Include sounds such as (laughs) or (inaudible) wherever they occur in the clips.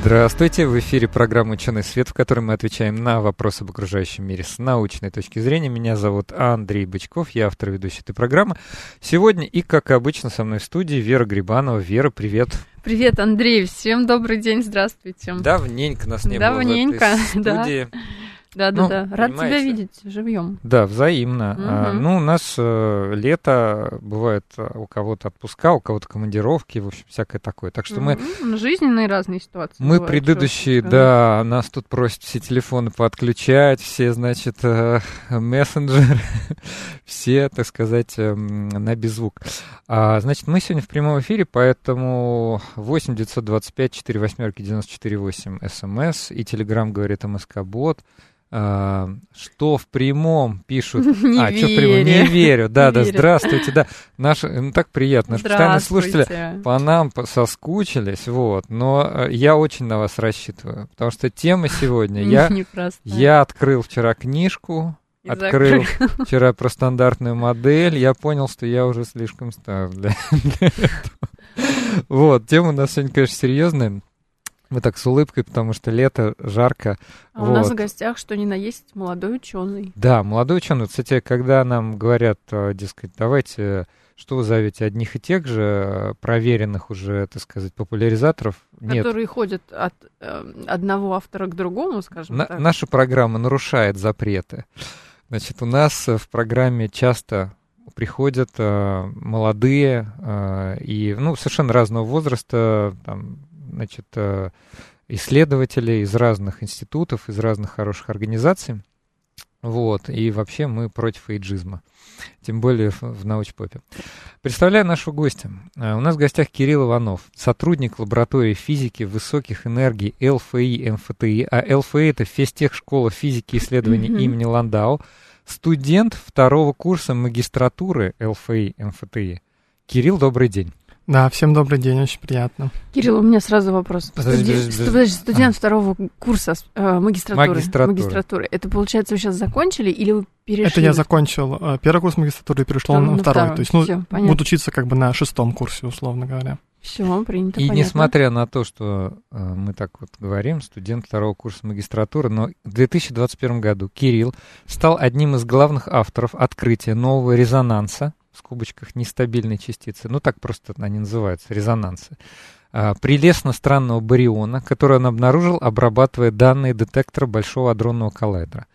Здравствуйте, в эфире программа «Ученый свет», в которой мы отвечаем на вопросы об окружающем мире с научной точки зрения. Меня зовут Андрей Бычков, я автор ведущей этой программы. Сегодня и, как обычно, со мной в студии Вера Грибанова. Вера, привет. Привет, Андрей, всем добрый день, здравствуйте. Давненько нас не Давненько, было в этой (laughs) студии. да. Да, да, Ну, да. Рад тебя понимаете. видеть живьем. Да, взаимно. А, Мгм. ну, у нас э, лето, бывает э, у кого-то отпуска, у кого-то командировки, в общем, всякое такое. Так что мы Жизненные разные ситуации. Мы бывают, предыдущие, да, нас тут просят все телефоны подключать, все, значит, э, (laughs) мессенджеры, (laughs) все, так сказать, эм, на беззвук. А, значит, мы сегодня в прямом эфире, поэтому 8 925 4 восьмерки 94 8 смс и телеграм говорит МСК Бот. А, что в прямом пишут? Не (laughs) а, что в прямом? Не верю. верю. Да, Не да, верю. здравствуйте, да. Наши, ну, так приятно. Наши постоянные слушатели по нам соскучились, вот. Но э, я очень на вас рассчитываю, потому что тема сегодня. Я, (laughs) я открыл вчера книжку, открыл (laughs) вчера про стандартную модель. Я понял, что я уже слишком стар для, для этого. Вот, тема у нас сегодня, конечно, серьезная. Мы так с улыбкой, потому что лето, жарко. А у нас Вот. в гостях, что ни на есть, молодой ученый. Да, молодой ученый. Вот, Кстати, когда нам говорят, э, дескать, давайте, что вы зовете одних и тех же э, проверенных уже, так сказать, популяризаторов, нет. Которые ходят от э, одного автора к другому, скажем На- так. наша программа нарушает запреты. Значит, у нас э, в программе часто приходят э, молодые э, и, ну, совершенно разного возраста, там, значит, э, исследователи из разных институтов, из разных хороших организаций. Вот, и вообще мы против эйджизма, тем более в, научпопе. Представляю нашего гостя. Э, У нас в гостях Кирилл Иванов, сотрудник лаборатории физики высоких энергий ЛФИ МФТИ, а ЛФИ это физтех школа физики и исследований имени Ландау, студент второго курса магистратуры ЛФИ МФТИ. Кирилл, добрый день. Да, всем добрый день, очень приятно. Кирилл, у меня сразу вопрос. Подожди, подожди, подожди. студент второго курса э, магистратуры. Магистратуры. магистратуры. Это, получается, вы сейчас закончили или вы перешли? Это я закончил э, первый курс магистратуры и перешел на на второй. второй. То есть, ну, Всё, понятно. буду учиться как бы на шестом курсе, условно говоря. Все, принято, И понятно. несмотря на то, что э, мы так вот говорим, студент второго курса магистратуры, но в 2021 году Кирилл стал одним из главных авторов открытия нового резонанса, в скобочках нестабильной частицы, ну так просто они называются, резонансы, а, прелестно-странного бариона, который он обнаружил, обрабатывая данные детектора Большого адронного коллайдера.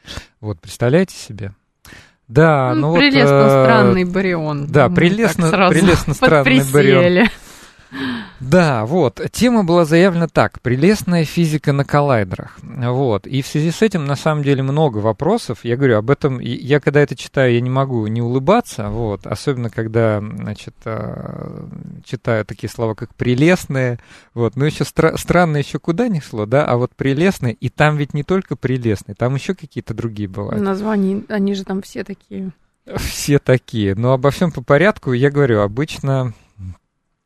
Вот, представляете себе? Да, Ну, ну вот... прелестно э, странный барион. да, Мы прелестно- так сразу прелестно (laughs) странный барион. Да, вот. Тема была заявлена так. Прелестная физика на коллайдерах. Вот. И в связи с этим, на самом деле, много вопросов. Я говорю, об этом... Я когда это читаю, я не могу не улыбаться. Вот. Особенно, когда, значит, э, читаю такие слова, как прелестные. Вот. Но еще стра- странно еще куда не шло, да? А вот прелестные. И там ведь не только прелестные, там еще какие-то другие бывают. Названия, они же там все такие. Все такие. Но обо всем по порядку. Я говорю, обычно...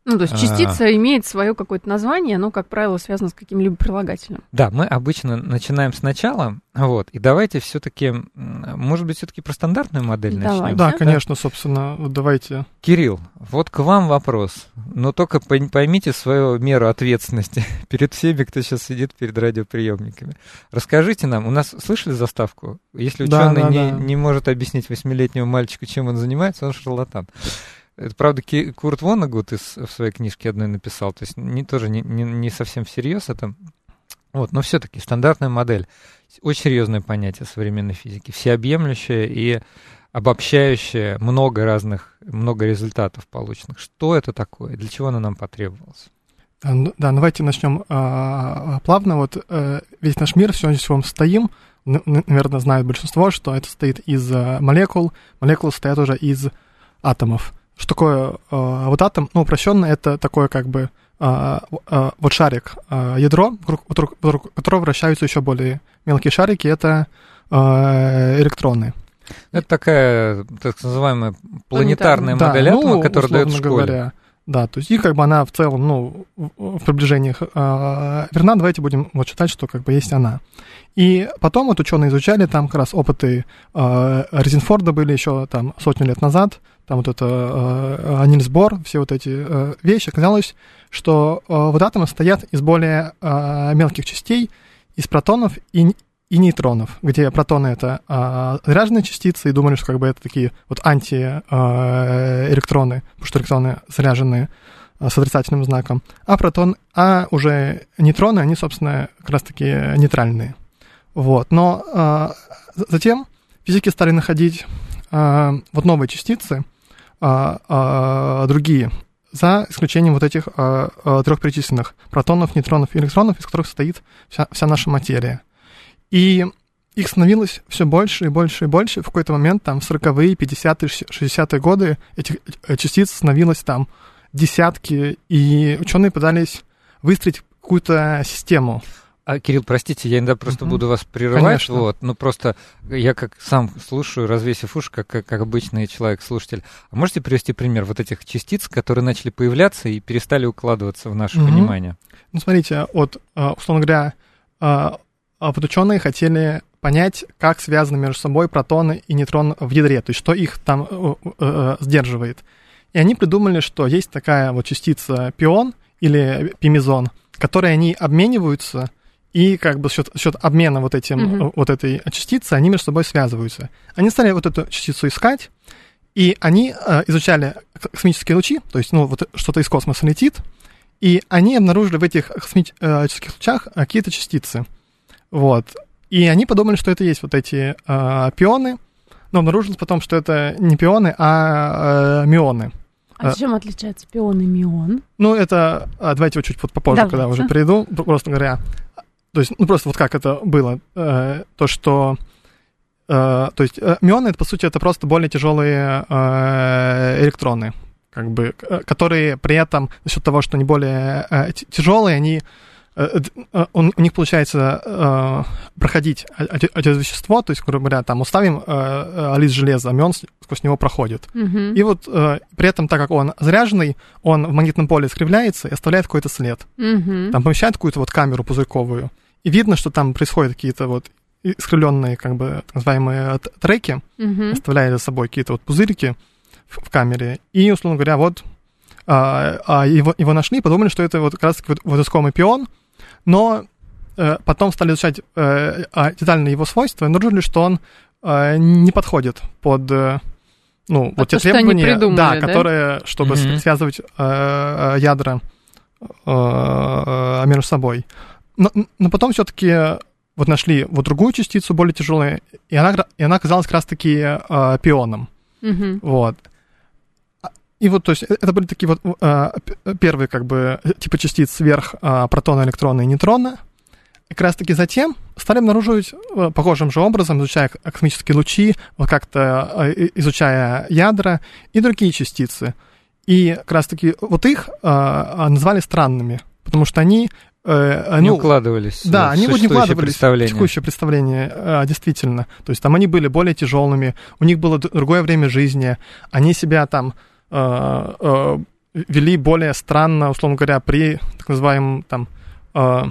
Ну, то есть А. частица имеет свое какое-то название, но, как правило, связано с каким-либо прилагательным. Да, мы обычно начинаем сначала, вот, и давайте все-таки, может быть, все-таки про стандартную модель Давай. начнем. Да, Да? конечно, собственно, давайте. Кирилл, вот к вам вопрос, но только пой- поймите свою меру ответственности (laughs) перед всеми, кто сейчас сидит перед радиоприемниками. Расскажите нам, у нас слышали заставку? Если Да, ученый да, не, да. не может объяснить восьмилетнему мальчику, чем он занимается, он шарлатан. Это, правда, Курт Воннегут из, в своей книжке одной написал, то есть не, тоже не, не, не совсем всерьез это. Вот, но все-таки стандартная модель. Очень серьезное понятие современной физики. Всеобъемлющее и обобщающее много разных, много результатов полученных. Что это такое? Для чего оно нам потребовалось? Да, ну- да, давайте начнем а, плавно. Вот э, весь наш мир, все, на чем стоим, наверное, знает большинство, что это состоит из э, молекул. Молекулы состоят уже из атомов. Что такое э, вот атом? Ну, упрощенно, это такое как бы а, а, вот шарик, а, ядро, вокруг, вокруг- вокруг которого вращаются еще более мелкие шарики, это а, электроны. Это такая, так называемая планетарная Да, модель атома, ну, которая дает в школе. говоря, да, то есть и как бы она в целом, ну, в приближениях э, верна, давайте будем вот считать, что как бы есть она. И потом вот ученые изучали там как раз опыты э, Резенфорда были еще там сотню лет назад, там вот это э, Нильс Бор, все вот эти э, вещи. Оказалось, что э, вот атомы состоят из более э, мелких частей, из протонов и, и нейтронов, где протоны это э, заряженные частицы, и думали, что как бы это такие вот антиэлектроны, потому что электроны заряженные э, с отрицательным знаком, а протон, а уже нейтроны, они, собственно, как раз-таки нейтральные. Вот. Но э, затем физики стали находить э, вот новые частицы, э, э, другие, за исключением вот этих э, э, трех перечисленных протонов, нейтронов и электронов, из которых состоит вся, вся наша материя. И их становилось все больше и больше и больше. В какой-то момент, там, в 40-е, 50-е, 60-е годы этих э, частиц становилось там десятки, и ученые пытались выстроить какую-то систему. А, Кирилл, простите, я иногда просто Мгм. буду вас прерывать. Конечно. Вот, ну просто я как сам слушаю, развесив уши, как, как, как обычный человек-слушатель. А можете привести пример вот этих частиц, которые начали появляться и перестали укладываться в наше Мгм. понимание? Ну, смотрите, вот, э, условно говоря, э, вот ученые хотели понять, как связаны между собой протоны и нейтроны в ядре, то есть что их там э, э, сдерживает. И они придумали, что есть такая вот частица пион или пимизон, которые они обмениваются, и как бы за счет, за счет обмена вот, этим, э, вот этой частицы они между собой связываются. Они стали вот эту частицу искать, и они э, изучали космические лучи, то есть ну, вот что-то из космоса летит, и они обнаружили в этих космических лучах э, какие-то частицы. Вот. И они подумали, что это есть вот эти э, пионы, но обнаружилось потом, что это не пионы, а э, мионы. А А- чем отличается пион и мион? Ну, это... давайте вот чуть попозже, Давайте. когда уже перейду, п- просто говоря. То есть, ну, просто вот как это было. э, то, что... э, то есть, э, мионы, это, по сути, это просто более тяжелые э, электроны, как бы, которые при этом, за счет того, что они более э, тяжелые, они он- у них получается э, проходить это вещество, то есть, грубо говоря, там уставим э, э, лист железа, мион с- сквозь него проходит. Мгм. И вот э, при этом, так как он заряженный, он в магнитном поле искривляется и оставляет какой-то след. Мгм. Там помещает какую-то вот камеру пузырьковую, и видно, что там происходят какие-то вот искривленные, как бы, так называемые треки, Мгм. оставляя за собой какие-то вот пузырики в, в камере. И, условно говоря, вот а, а, его, его нашли, подумали, что это вот как раз вот, вот искомый пион, но э, потом стали изучать э, а, детально его свойства и обнаружили, что он э, не подходит под э, ну, вот те то, они требования, да, да? которые, чтобы Мгм. связывать э, ядра э, э, между собой. Но, но потом все-таки вот нашли вот другую частицу, более тяжелую, и она, и она оказалась как раз-таки э, пионом. Мгм. Вот. А- И вот, то есть, э- это были такие вот э, п- первые, как бы, э, типы частиц сверх э, протона, электрона и нейтрона. И как раз-таки затем стали обнаруживать э, похожим же образом, изучая космические лучи, вот как-то э, изучая ядра и другие частицы. И как раз-таки вот их э, э, назвали странными, потому что они... э, не ну, укладывались да, они вот не существующее вкладывались представление. в текущее представление, э, действительно. То есть там они были более тяжелыми, у них было другое время жизни, они себя там э, э, вели более странно, условно говоря, при так называемом там... э,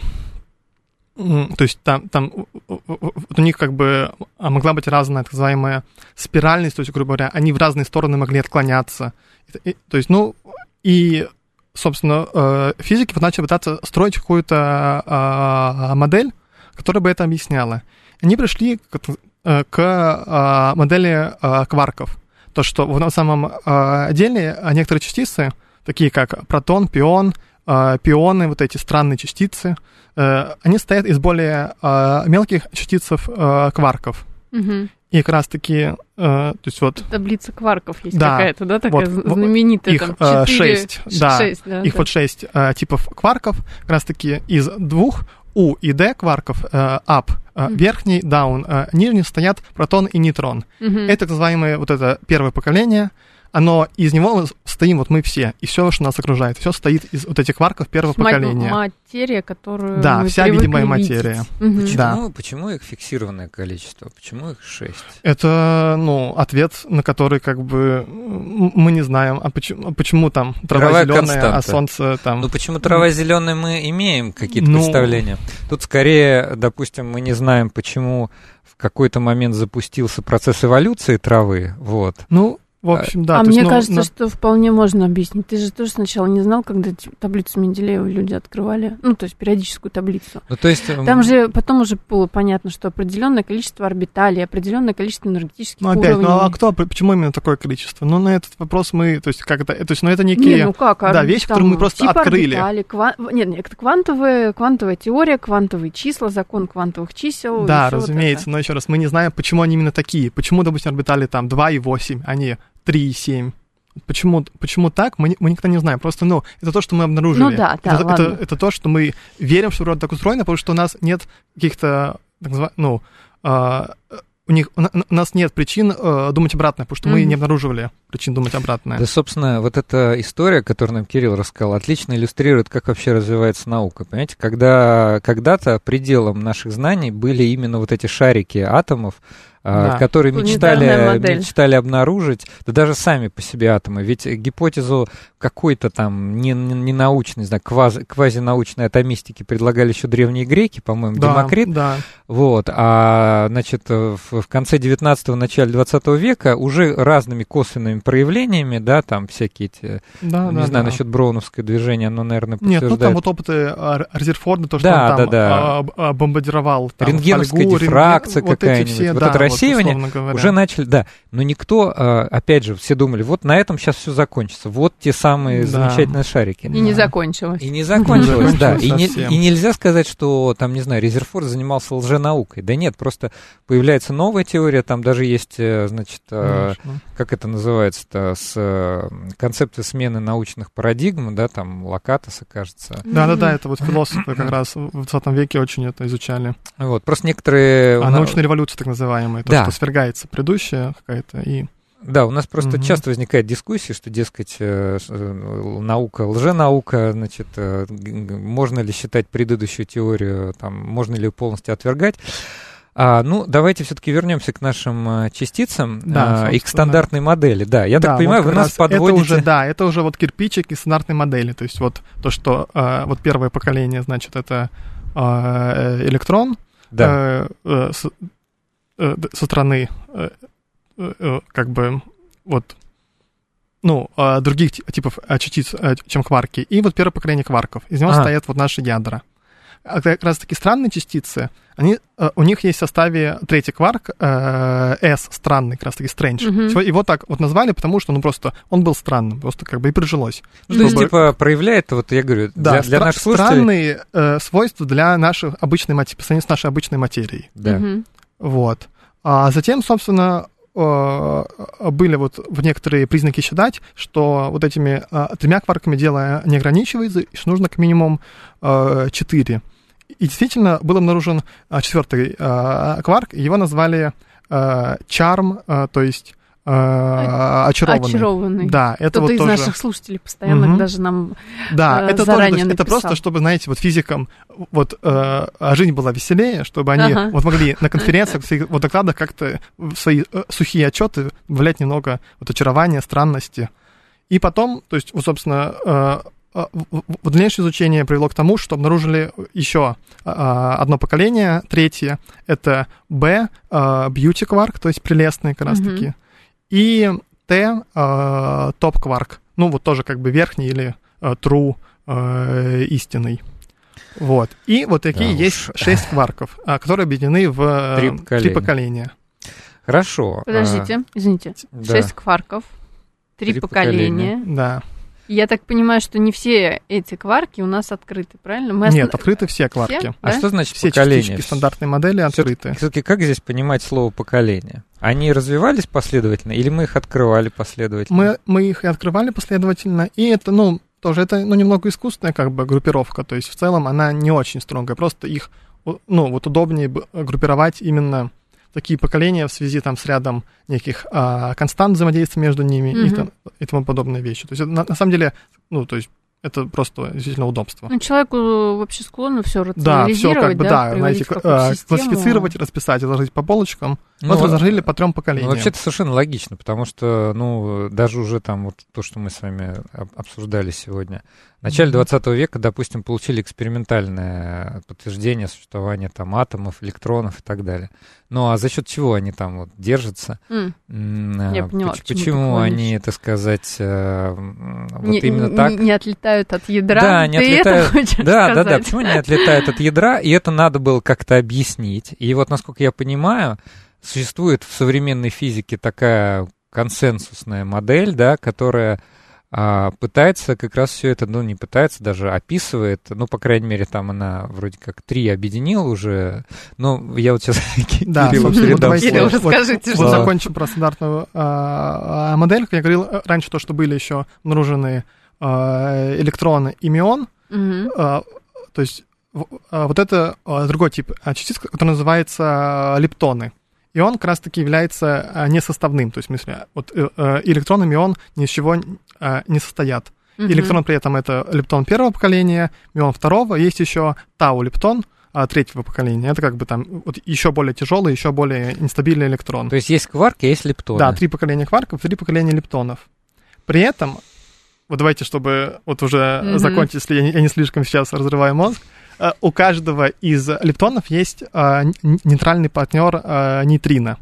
то есть там, там у- них как бы а, могла быть разная так называемая спиральность, то есть, грубо говоря, они в разные стороны могли отклоняться. И- то есть, ну, и собственно, э, физики начали пытаться строить какую-то а, модель, которая бы это объясняла. Они пришли к, э, к а, модели а, кварков. То, что в- самом а, деле некоторые частицы, такие как протон, пион, а, пионы, вот эти странные частицы, э, они состоят из более а, мелких частиц кварков. И как раз-таки, э, то есть вот Таблица кварков есть Да. какая-то, да, такая Вот, знаменитая. их, там, э, да. да, Их да. вот шесть э, типов кварков, как раз-таки из двух U и D кварков, э, up, э, Мгм. верхний, down, э, нижний стоят протон и нейтрон. Мгм. Это так называемое вот это первое поколение, оно из него стоим вот мы все, и все, что нас окружает, все стоит из вот этих кварков первого поколения. Материя, которую Да, мы вся видимая видеть. материя. Мгм. Почему, Да. почему их фиксированное количество? Почему их шесть? Это, ну, ответ, на который как бы мы не знаем, а почему, а почему там трава Мировая зеленая, а константа. солнце там. Ну почему трава зеленая мы имеем какие-то Ну. представления? Тут скорее, допустим, мы не знаем, почему в какой-то момент запустился процесс эволюции травы, вот. Ну, в общем, да. а то есть, мне ну, кажется, на- что вполне можно объяснить. Ты же тоже сначала не знал, когда таблицу Менделеева люди открывали. Ну, то есть периодическую таблицу. Ну то есть Там же потом уже было понятно, что определенное количество орбиталей, определенное количество энергетических Ну, опять, уровней. ну, а кто, почему именно такое количество? Ну, на этот вопрос мы, то есть, как это, то есть, ну, это Не, некие... ну как, да, орбит- вещи, там которые мы просто типа открыли. орбитали, ква- Нет, нет, это квантовая, квантовая теория, квантовые числа, закон квантовых чисел. и Да, вот разумеется, это. но еще раз, мы не знаем, почему они именно такие. Почему, допустим, орбитали там 2,8, а не 3,7. Почему, почему так, мы, мы никогда не знаем. Просто, ну, это то, что мы обнаружили. Ну да, да, это, это, ладно. это то, что мы верим, что природа так устроена, потому что у нас нет каких-то, так назва- ну, а, у них, у, на- у нас нет причин э, думать обратно, потому что мы Мгм. не обнаруживали причин думать обратно. Да, собственно, вот эта история, которую нам Кирилл рассказал, отлично иллюстрирует, как вообще развивается наука. Понимаете, когда когда-то пределом наших знаний были именно вот эти шарики атомов, Да. которые мечтали, мечтали обнаружить, да даже сами по себе атомы. Ведь гипотезу какой-то там не, не, не знаю, квази, квазинаучной атомистики предлагали еще древние греки, по-моему, да, Демокрит. да. Вот, а, значит, в, в конце 19-го, начале 20 века уже разными косвенными проявлениями, да, там всякие эти, да, не да, знаю, да. насчет броуновское движение, оно, наверное, Нет, подтверждает. ну там вот опыты а, Резерфорда, то, что Да, он там да, да. а, а, бомбардировал там, Рентгеновская фольгу, дифракция рентген- вот эти какая-нибудь, все, вот да, это рассеивание говоря. Уже начали, да, но никто, а, опять же, все думали, вот на этом сейчас все закончится, вот те самые Да. замечательные шарики. И не Да. закончилось. И не закончилось, Не да. И, не- нельзя сказать, что там, не знаю, Резерфорд занимался лженаукой. Да нет, просто появляется новая теория, там даже есть, э, значит, э, Конечно. как это называется-то, с э, концепцией смены научных парадигм, да, там Локатоса, кажется. Да-да-да, это вот философы как раз в 20 веке очень это изучали. Вот, просто некоторые... А научная революция, так называемая, то, Да. что свергается предыдущая какая-то, и Да, у нас просто Мгм. часто возникает дискуссия, что, дескать, э, э, наука, лженаука, значит, э, можно ли считать предыдущую теорию, там, можно ли ее полностью отвергать. А, ну, давайте все-таки вернемся к нашим частицам Да, а, и к стандартной модели. Да, я Да, так понимаю, вот вы нас подводите... Это уже, да, это уже вот кирпичик стандартной модели. То есть вот то, что э, вот первое поколение, значит, это э, электрон Да. э, э, со стороны э, э, э, как бы вот ну, э, других ти- типов э, частиц, э, чем кварки. И вот первое поколение кварков. Из него Ага. стоят вот наши ядра. А как раз таки странные частицы, они, э, у них есть в составе третий кварк, э, S, странный, как раз таки strange. Мгм. Всё, Его так вот назвали, потому что, ну, просто он был странным, просто как бы и прижилось. Ну, то есть, чтобы- типа, проявляет, вот я говорю, Да, для, для стра- наших слушателей... странные э, свойства для нашей обычной материи, по сравнению с нашей обычной материей. Да. Мгм. Вот. А затем, собственно, э, были вот в некоторые признаки считать, что вот этими э, тремя кварками дело не ограничивается, и что нужно как минимум э, четыре. И действительно был обнаружен четвертый кварк, его назвали charm, то есть очарованный. Очарованный. Да, это Кто-то вот из тоже... наших слушателей постоянно Мгм. даже нам... Да, э, это тоже, заранее то есть это просто, чтобы, знаете, вот физикам вот э, жизнь была веселее, чтобы они Ага. вот могли на конференциях, в вот докладах как-то в свои э, сухие отчеты влять немного вот очарования, странности. И потом, то есть, вот, собственно, э, э, дальнейшее изучение привело к тому, что обнаружили еще э, одно поколение, третье, это B, э, beauty quark, то есть прелестный как раз таки, Мгм. И Т, э, quark, ну вот тоже как бы верхний или э, true э, истинный. Вот. И вот такие Да есть уж. (laughs) шесть кварков, а, которые объединены в Три три поколения. поколения. Хорошо. Подождите, извините. а, да. Шесть кварков, три, Три поколения. Да. Я так понимаю, что не все эти кварки у нас открыты, правильно? Мы Нет, оста- открыты все кварки. Все? А Да? что значит Все поколение? частички стандартной модели открыты. Все-таки как здесь понимать слово поколение? Они развивались последовательно или мы их открывали последовательно? Мы, мы их и открывали последовательно, и это, ну, тоже это, ну, немного искусственная как бы группировка, то есть в целом она не очень строгая, просто их, ну, вот удобнее б- группировать именно такие поколения в связи там с рядом неких а, констант взаимодействия между ними и, Мгм. там, и тому подобные вещи. То есть это на, на самом деле, ну, то есть это просто действительно удобство. Ну, человеку вообще склонно все Да, все рационализировать, как бы, да, приводить знаете, а, классифицировать, расписать, разложить по полочкам. Ну, вот разложили по трем поколениям. Ну, вообще-то совершенно логично, потому что, ну, даже уже там вот то, что мы с вами об- обсуждали сегодня. В начале Мгм. 20 века, допустим, получили экспериментальное подтверждение существования там атомов, электронов и так далее. Ну, а за счет чего они там вот держатся? М, Я а, поняла, Почему клонишь. они, так сказать, э, вот не, именно не- так? не отлетают от ядра. Да, не Ты отлетают. это (laughs) хочешь Да, да, да. сказать? Почему они отлетают от ядра? И это надо было как-то объяснить. И вот, насколько я понимаю, существует в современной физике такая консенсусная модель, да, которая пытается как раз все это, ну, не пытается, даже описывает, ну, по крайней мере, там она вроде как три объединила уже, но я вот сейчас (laughs) Да, Кириллу передам давайте Кирилл, вот- расскажите, вот что- закончим про стандартную а, а, модель. Как я говорил э, раньше, то, что были еще обнаружены а, электроны и мион. Мгм. а, то есть а, вот это а, другой тип а, частиц, который называется а, лептоны. И он как раз-таки является а, несоставным. То есть, в смысле, вот э, э, электрон и мион ни из чего а, не состоят. Мгм. Электрон при этом это лептон первого поколения, мион второго, есть еще тау-лептон а, третьего поколения. Это как бы там вот еще более тяжелый, еще более нестабильный электрон. То есть есть кварки, есть лептоны. Да, три поколения кварков, три поколения лептонов. При этом, вот давайте, чтобы вот уже Мгм. закончить, если я не, я не слишком сейчас разрываю мозг, э, у каждого из лептонов есть а, нейтральный партнер а, нейтрино,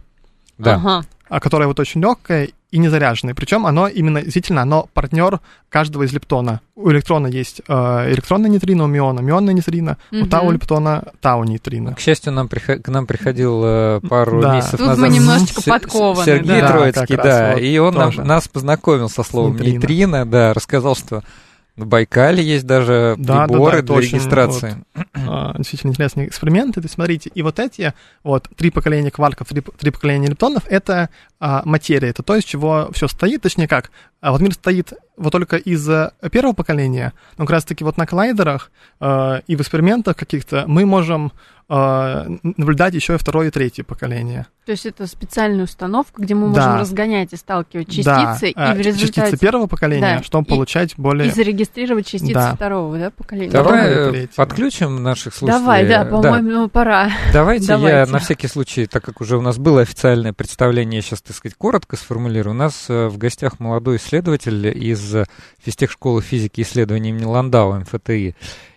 Да. Ага. а, которое вот очень легкое и не заряженное. Причем оно именно, действительно, оно партнер каждого из лептона. У электрона есть э, электронное нейтрино, у миона мионное нейтрино, у Мгм. тау лептона тау нейтрино. К счастью, нам приход- к нам приходил э, пару Да. месяцев Тут назад мы немножечко Се- подкованы, Сергей да. Троицкий, Да, да, вот и он нам- нас познакомил со словом нейтрино. нейтрино, да, рассказал, что на Байкале есть даже Да, да, приборы да, это для очень, регистрации. А, действительно интересные эксперименты. То есть, смотрите, и вот эти вот три поколения кварков, три, три поколения лептонов — это а, материя, это то, из чего все стоит, точнее как. А вот мир стоит вот только из э, первого поколения, но как раз-таки вот на коллайдерах э, и в экспериментах каких-то мы можем наблюдать еще и второе и третье поколение. То есть это специальная установка, где мы Да. можем разгонять и сталкивать частицы, да, и а, в результате частицы первого поколения, Да, чтобы и- получать более... и зарегистрировать частицы Да. второго да, поколения. Второе Давай и э, третье. подключим наших слушателей. Давай, да, по-моему, ну, пора. Давайте, я Давайте. на всякий случай, так как уже у нас было официальное представление, сейчас, так сказать, коротко сформулирую. У нас э, в гостях молодой исследователь из э, физтехшколы физики и исследований имени Ландау, МФТИ.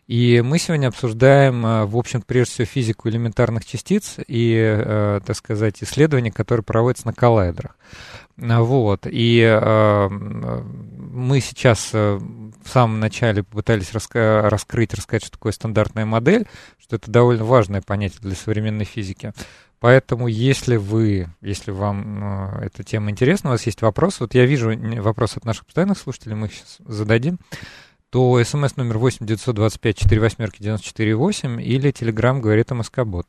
И мы сегодня обсуждаем, э, в общем, прежде всего, физику элементарных частиц и, э, так сказать, исследования, которые проводятся на коллайдерах. А, Вот. И э, мы сейчас э, в самом начале попытались раска- раскрыть, рассказать, что такое стандартная модель, что это довольно важное понятие для современной физики. Поэтому, если вы, если вам э, эта тема интересна, у вас есть вопрос, вот я вижу вопрос от наших постоянных слушателей, мы их сейчас зададим, то смс номер 8 925 4 восьмерки 94 8 или телеграмм говорит МСК-бот.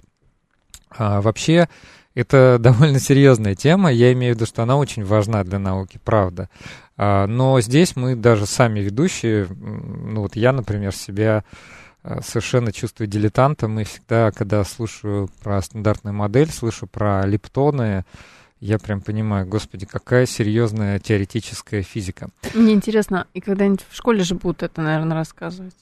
А, вообще, это (laughs) довольно серьезная тема, я имею в виду, что она очень важна для науки, правда. А, но здесь мы даже сами ведущие, ну вот я, например, себя а, совершенно чувствую дилетантом, и всегда, когда слушаю про стандартную модель, слышу про лептоны, я прям понимаю, господи, какая серьезная теоретическая физика. Мне интересно, и когда-нибудь в школе же будут это, наверное, рассказывать.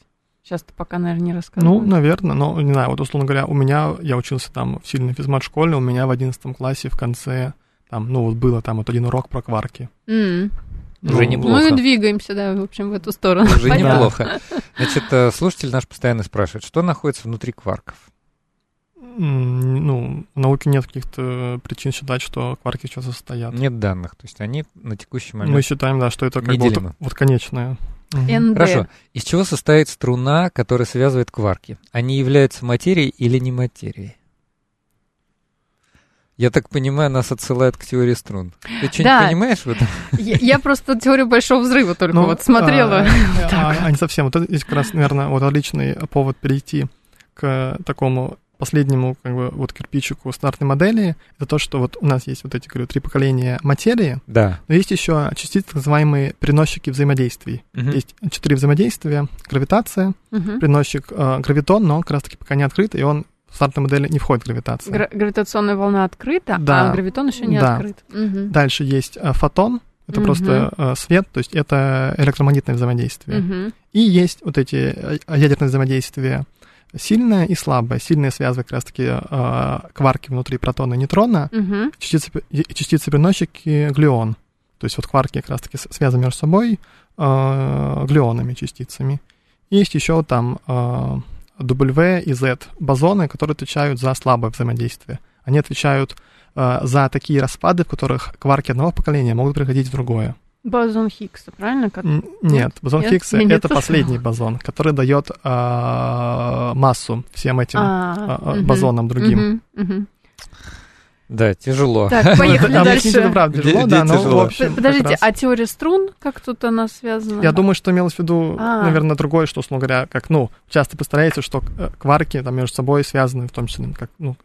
Сейчас-то пока, наверное, не Ну, рассказывают. наверное, но, не знаю, вот, условно говоря, у меня, я учился там в сильной физмат-школе, у меня в 11 классе в конце, там, ну, вот было там вот один урок про кварки. Уже Ну, неплохо. Ну и двигаемся, да, в общем, в эту сторону. Уже Понятно. неплохо. Значит, э, слушатель наш постоянно спрашивает, что находится внутри кварков? Ну, в науке нет каких-то причин считать, что кварки сейчас состоят. Нет данных, то есть они на текущий Мы момент... считаем, да, что это как бы вот, вот конечное. НД. Хорошо. Из чего состоит струна, которая связывает кварки? Они являются материей или не материей? Я так понимаю, нас отсылает к теории струн. Ты что-нибудь Да. понимаешь в этом? (laughs) Я, я просто теорию большого взрыва только Ну, вот смотрела. а, (laughs) а, а не совсем. Вот это здесь как раз, наверное, вот отличный повод перейти к такому последнему как бы вот кирпичику стандартной модели. Это то, что вот у нас есть вот эти, говорю, три поколения материи, Да. но есть еще частицы, так называемые переносчики взаимодействий. Мгм. Есть четыре взаимодействия. Гравитация, Мгм. переносчик э, гравитон, но он как раз-таки пока не открыт, и он в стартовой модели не входит гравитация. Гра- гравитационная волна открыта, Да. а гравитон еще не Да. открыт. Мгм. Дальше есть э, фотон, это Мгм. просто э, свет, то есть это электромагнитное взаимодействие. Мгм. И есть вот эти э, ядерные взаимодействия сильное и слабое. Сильное связывает как раз-таки э, кварки внутри протона и нейтрона, Мгм. частицы, и частицы переносчики глюон. То есть вот кварки как раз-таки связаны между собой э, глюонами, частицами. И есть еще там э, W и Z бозоны, которые отвечают за слабое взаимодействие. Они отвечают э, за такие распады, в которых кварки одного поколения могут переходить в другое. Бозон Хиггса, правильно? Как... Нет, бозон Нет? Хиггса (laughs) Нет? это последний бозон, который дает э, массу всем этим А, э, мгм. бозонам другим. Мгм, мгм. Да, тяжело. Так, (laughs) поехали Объяснить это дальше. правда тяжело, да, но тяжело. в общем, Подождите, а теория струн, как тут она связана? Я думаю, что имелось в виду, А. наверное, другое, что, условно говоря, как, ну, часто представляется, что э, кварки там между собой связаны, в том числе, как, ну,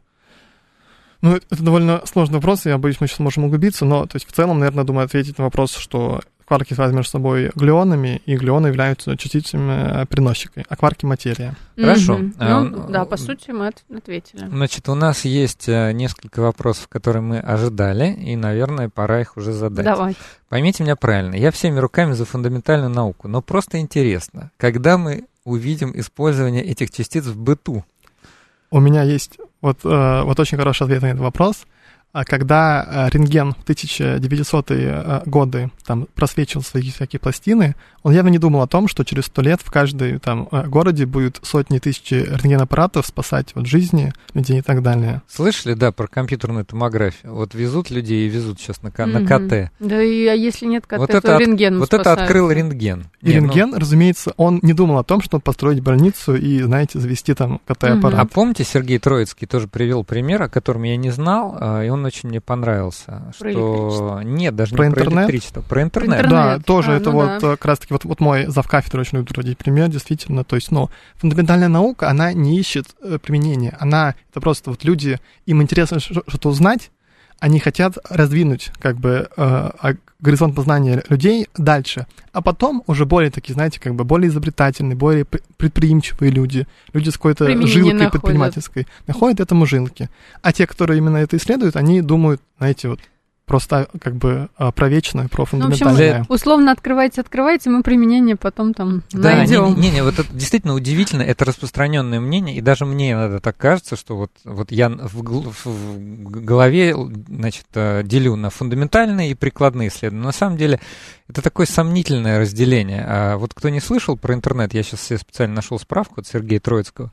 ну, это это довольно сложный вопрос, я боюсь, мы сейчас можем углубиться, но, то есть, в целом, наверное, думаю, ответить на вопрос, что кварки связаны между собой глюонами, и глюоны являются частицами э, переносчикой, а кварки — материя. Хорошо. Мгм. А, Ну, да, по сути, мы от- ответили. Значит, у нас есть э, несколько вопросов, которые мы ожидали, и, наверное, пора их уже задать. Давай. Поймите меня правильно, я всеми руками за фундаментальную науку, но просто интересно, когда мы увидим использование этих частиц в быту? У меня есть вот, э, вот очень хороший ответ на этот вопрос. А Когда э, рентген в 1900-е э, годы там просвечивал свои всякие пластины, он явно не думал о том, что через сто лет в каждой там э, городе будет сотни тысяч рентген-аппаратов спасать вот жизни людей и так далее. Слышали, да, про компьютерную томографию? Вот везут людей и везут сейчас на, К- на. КТ. Да и а если нет КТ, Вот то это от- рентген Вот это открыл рентген. И Не, ну, рентген, разумеется, он не думал о том, чтобы построить больницу и, знаете, завести там А КТ-аппарат. помните, Сергей Троицкий тоже привел пример, о котором я не знал, а, и он очень мне понравился. Про что нет, даже Про не про интернет? электричество, про интернет. интернет. Да, тоже А, это ну вот да. э, как раз-таки вот, вот мой завкафедры очень любит приводить пример, действительно. То есть, ну, фундаментальная наука, она не ищет э, применения. Она, это просто вот люди, им интересно что-то узнать, они хотят раздвинуть как бы э, а- горизонт познания людей дальше. А потом уже более такие, знаете, как бы более изобретательные, более пр- предприимчивые люди, люди с какой-то жилкой находят. предпринимательской, находят этому жилки. А те, которые именно это исследуют, они думают, знаете, вот просто как бы а, про вечное, про Ну, в общем, фундаментальное. условно открывайте, открывайте, мы применение потом там Да, найдем. не, не, не, вот это действительно удивительно, это распространенное мнение, и даже мне иногда так кажется, что вот, вот я в, в голове, значит, э, делю на фундаментальные и прикладные исследования. На самом деле это такое сомнительное разделение. А вот кто не слышал про интернет, я сейчас себе специально нашел справку от Сергея Троицкого.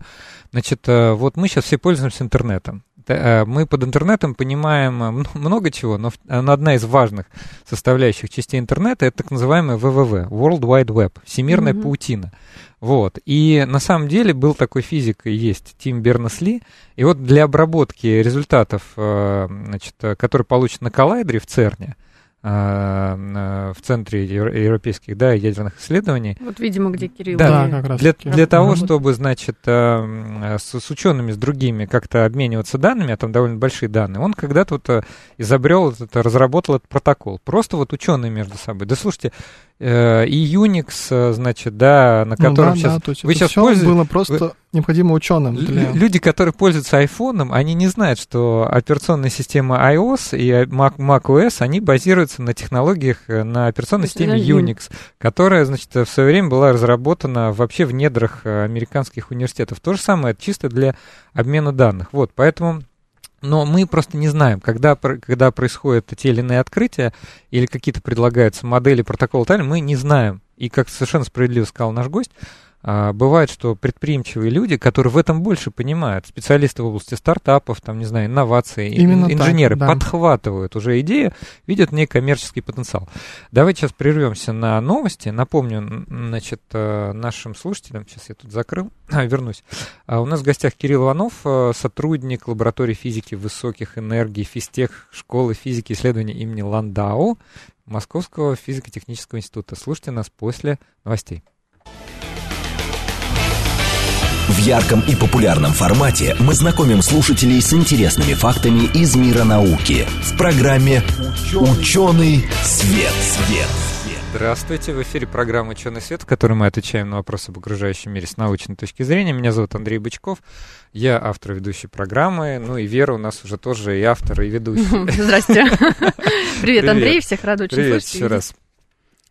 Значит, э, вот мы сейчас все пользуемся интернетом. Э, Мы под интернетом понимаем э, мно- (laughs) много чего, но одна из важных составляющих частей интернета это так называемый ВВВ, World Wide Web, всемирная Мгм. паутина. Вот. И на самом деле был такой физик и есть Тим Бернес-Ли. И вот для обработки результатов, э, значит, которые получены на коллайдере в ЦЕРНе, в Центре евро- европейских да, ядерных исследований, Вот, видимо, где Кирилл. Да, и- как раз. для, для того, Мгм. чтобы, значит, м, с, с учеными, с другими как-то обмениваться данными, а там довольно большие данные, он когда-то вот изобрел, этот, разработал этот протокол. Просто вот ученые между собой. Да слушайте, э, и Unix, э, значит, да, на Ну котором да, сейчас... да, то есть вы это сейчас пользуетесь- было просто необходимо ученым для... Лю- Люди, которые пользуются айфоном, они не знают, что операционная система iOS и Mac, macOS, они базируются на технологиях, э, на операционной системе. Unix, которая, значит, в свое время была разработана вообще в недрах американских университетов. То же самое, чисто для обмена данных. Вот, поэтому... Но мы просто не знаем, когда, когда происходят те или иные открытия или какие-то предлагаются модели далее, мы не знаем. И как совершенно справедливо сказал наш гость, бывает, что предприимчивые люди, которые в этом больше понимают, специалисты в области стартапов, там, не знаю, инноваций, ин- Именно так, инженеры, да. подхватывают уже идею, видят в ней коммерческий потенциал. Давайте сейчас прервемся на новости. Напомню, значит, э, нашим слушателям, сейчас я тут закрыл, (clears throat) а, вернусь. А, У нас в гостях Кирилл Иванов, э, сотрудник лаборатории физики высоких энергий Физтех школы физики и исследований имени Ландау Московского физико-технического института. Слушайте нас после новостей. В ярком и популярном формате мы знакомим слушателей с интересными фактами из мира науки в программе «Ученый свет». свет». Здравствуйте, в эфире программа «Ученый свет», в которой мы отвечаем на вопросы об окружающем мире с научной точки зрения. Меня зовут Андрей Бычков, я автор ведущей программы, ну и Вера у нас уже тоже и автор, и ведущий. (laughs) Здрасте. (laughs) Привет, Андрей, всех рад очень Привет слышать. еще раз.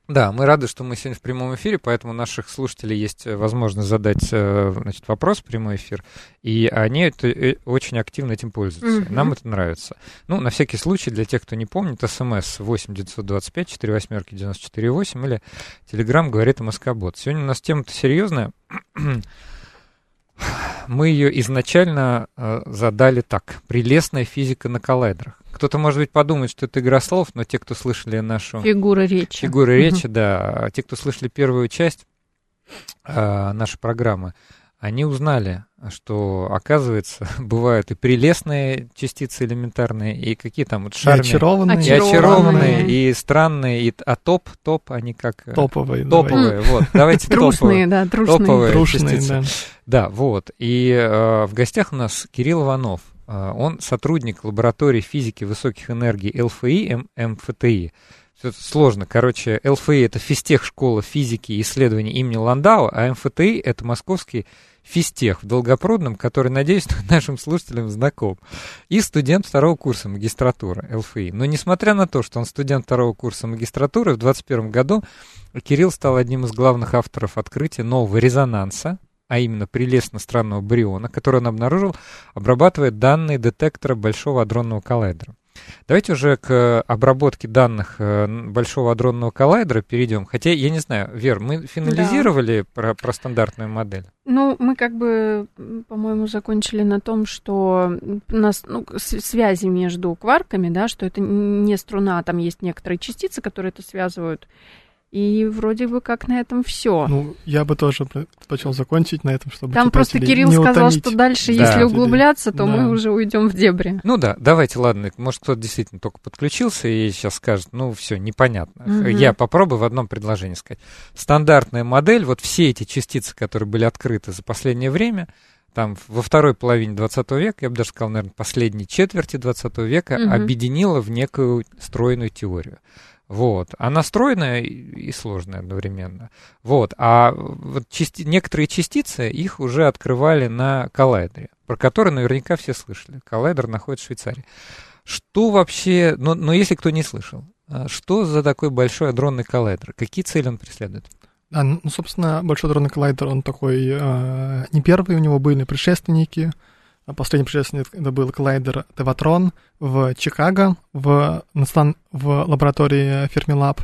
Да, мы рады, что мы сегодня в прямом эфире, поэтому у наших слушателей есть э, возможность задать э, значит, вопрос в прямой эфир, и они это, э, очень активно этим пользуются. Мгм. Нам это нравится. Ну, на всякий случай, для тех, кто не помнит, смс 8 925 4 восьмерки 94 8 или телеграмм говорит МСК-бот. Сегодня у нас тема-то серьезная. Мы ее изначально э, задали так. Прелестная физика на коллайдерах. Кто-то, может быть, подумает, что это игра слов, но те, кто слышали нашу Фигура речи. фигуры Мгм. речи, да. А Те, кто слышали первую часть а, нашей программы, они узнали, что, оказывается, (laughs) бывают и прелестные частицы элементарные, и какие там вот И шарми, очарованные, и Очарованные. и странные, и, а топ, топ, они как... э, топовые. давай. Топовые, вот, давайте (laughs) топовые. Трушные, да, трушные. Топовые Трушные, частицы. да. Да, вот. И э, в гостях у нас Кирилл Иванов. Э, он сотрудник лаборатории физики высоких энергий ЛФИ, М- МФТИ. Это сложно. Короче, ЛФИ — это физтех школа физики и исследований имени Ландау, а МФТИ — это московский физтех в Долгопрудном, который, надеюсь, (laughs) нашим слушателям знаком. И студент второго курса магистратуры ЛФИ. Но несмотря на то, что он студент второго курса магистратуры, в 2021 году Кирилл стал одним из главных авторов открытия нового резонанса, а именно прелестно-странного бариона, который он обнаружил, обрабатывая данные детектора Большого адронного коллайдера. Давайте уже к обработке данных э, Большого адронного коллайдера перейдем. Хотя, я не знаю, Вер, мы финализировали про, про стандартную модель? Ну, мы как бы, по-моему, закончили на том, что у нас ну, связи между кварками, да, что это не струна, а там есть некоторые частицы, которые это связывают. И вроде бы как на этом все. Ну, я бы тоже предпочел закончить на этом, чтобы Там просто Кирилл не сказал, утомить. что дальше, Да. если углубляться, то Да. мы уже уйдем в дебри. Ну да, давайте, ладно, может кто-то действительно только подключился и сейчас скажет, ну все, непонятно. Мгм. Я попробую в одном предложении сказать. Стандартная модель, вот все эти частицы, которые были открыты за последнее время, там во второй половине 20 века, я бы даже сказал, наверное, последней четверти 20 века, Мгм. объединила в некую стройную теорию. Вот. Она стройная и сложная одновременно. Вот. А вот части- некоторые частицы, их уже открывали на коллайдере, про который наверняка все слышали. Коллайдер находится в Швейцарии. Что вообще, но, но если кто не слышал, а, что за такой большой адронный коллайдер? Какие цели он преследует? Да, ну, собственно, Большой дронный коллайдер, он такой э, не первый, у него были предшественники. А Последний предшественник это был коллайдер Деватрон в Чикаго, в, в лаборатории Fermilab.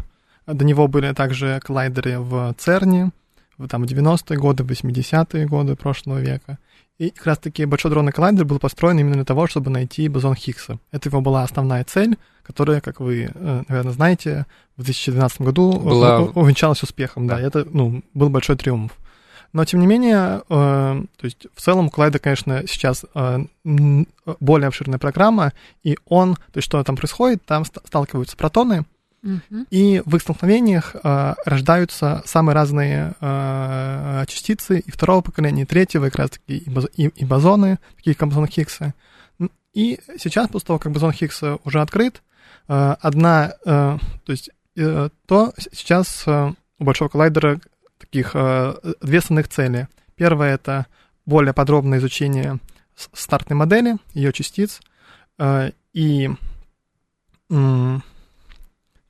До него были также коллайдеры в ЦЕРНе, в там, 90-е годы, 80-е годы прошлого века. И как раз-таки Большой дронный коллайдер был построен именно для того, чтобы найти бозон Хиггса. Это его была основная цель, которая, как вы, э, наверное, знаете, в 2012 году Была- увенчалась успехом. Да, Да. это ну, был большой триумф. Но, тем не менее, э, то есть в целом Коллайдер, конечно, сейчас э, более обширная программа, и он, то есть что там происходит, там ст- сталкиваются протоны, Мгм. и в их столкновениях э, рождаются самые разные э, частицы и второго поколения, и третьего, и как раз-таки и, бозо- и- и бозоны, такие как бозон Хиггса. И сейчас, после того, как бозон Хиггса уже открыт, э, одна, э, то есть э, то сейчас э, у Большого коллайдера таких э, две основных цели. Первое — это более подробное изучение стартной модели, ее частиц, э, и то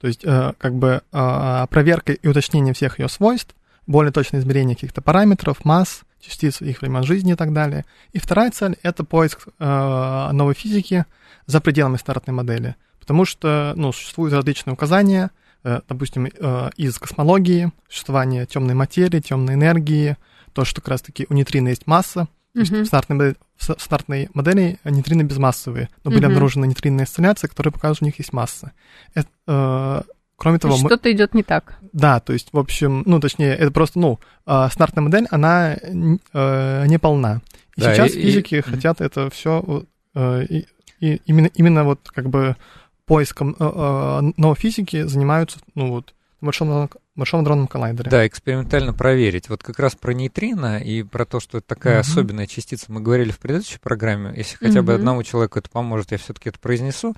есть э, как бы э, проверка и уточнение всех ее свойств, более точное измерение каких-то параметров, масс, частиц, их времен жизни и так далее. И вторая цель — это поиск новой физики за пределами стартной модели. Потому что ну, существуют различные указания, допустим, э, из космологии, существование темной материи, темной энергии, то, что как раз-таки у нейтрино есть масса, то есть в стартной, модели, в стартной модели нейтрино безмассовые, но были обнаружены нейтринные инсталляции, которые показывают, что у них есть масса. Это, э, кроме То того, есть мы, Что-то идет не так. да, то есть, в общем, ну, точнее, это просто, ну, э, стартная модель, она э, не полна. И Да, сейчас и- и- физики Мгм. хотят это все, и, и именно, именно вот как бы поиском э, э, новой физики занимаются, ну, вот, большом, большом адронном коллайдере. Да, экспериментально проверить. Вот как раз про нейтрино и про то, что это такая Мгм. особенная частица, мы говорили в предыдущей программе. Если хотя бы Мгм. одному человеку это поможет, я все-таки это произнесу.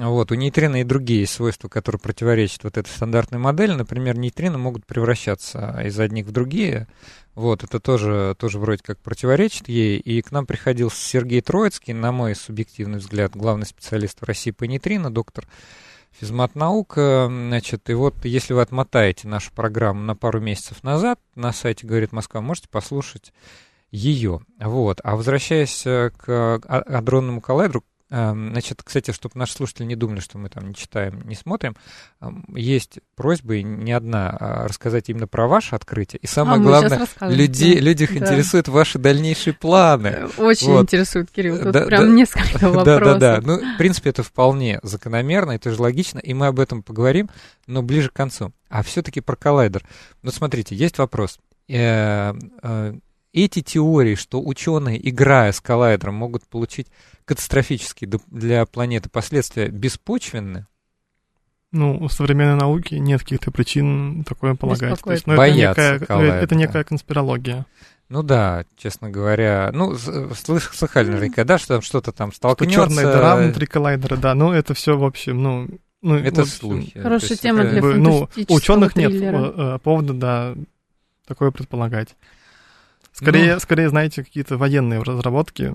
Вот, у нейтрино и другие свойства, которые противоречат вот этой стандартной модели. Например, нейтрино могут превращаться из одних в другие. Вот, это тоже, тоже вроде как противоречит ей. И к нам приходил Сергей Троицкий, на мой субъективный взгляд, главный специалист в России по нейтрино, доктор физмат наука. Значит, и вот если вы отмотаете нашу программу на пару месяцев назад на сайте «Говорит Москва», можете послушать ее. Вот. А возвращаясь к адронному коллайдеру, значит, кстати, чтобы наши слушатели не думали, что мы там не читаем, не смотрим, эм, есть просьба, и не одна, а рассказать именно про ваше открытие. И самое а главное, людей, людях да. интересуют ваши дальнейшие планы. Э, очень вот. интересует, Кирилл. Тут да, прям да, несколько (laughs) вопросов. Да, да, да. Ну, в принципе, это вполне закономерно, это же логично, и мы об этом поговорим, но ближе к концу. А все-таки про коллайдер. Ну, смотрите, есть вопрос э, эти теории, что ученые, играя с коллайдером, могут получить катастрофические для планеты последствия, беспочвенны? Ну, у современной науки нет каких-то причин такое полагать. То есть, ну, Боятся это некая, это некая конспирология. Ну да, честно говоря. Ну, слыш, слыхали наверняка, да, что там что-то там столкнется. Что черная дыра внутри коллайдера, да. Ну, это все, в общем, ну... ну это общем, слухи. Хорошая тема для Ну, у ученых нет э, э, повода, да, такое предполагать. Скорее, ну, скорее, знаете, какие-то военные разработки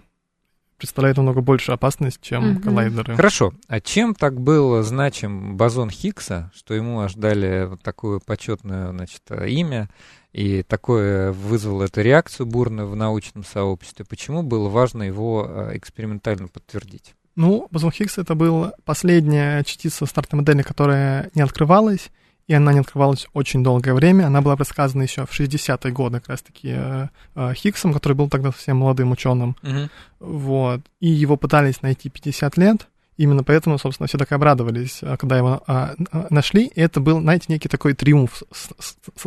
представляют намного больше опасность, чем угу. коллайдеры. Хорошо. А чем так был значим бозон Хиггса, что ему аж дали вот такое почетное значит, имя, и такое вызвало эту реакцию бурную в научном сообществе? Почему было важно его э, экспериментально подтвердить? Ну, бозон Хиггса это был последняя частица стартовой модели, которая не открывалась, и она не открывалась очень долгое время. Она была предсказана еще в 60-е годы, как раз-таки э, э, Хиггсом, который был тогда совсем молодым ученым. Uh-huh. Вот. И его пытались найти 50 лет. Именно поэтому, собственно, все так обрадовались, э, когда его а, нашли. И это был, знаете, некий такой триумф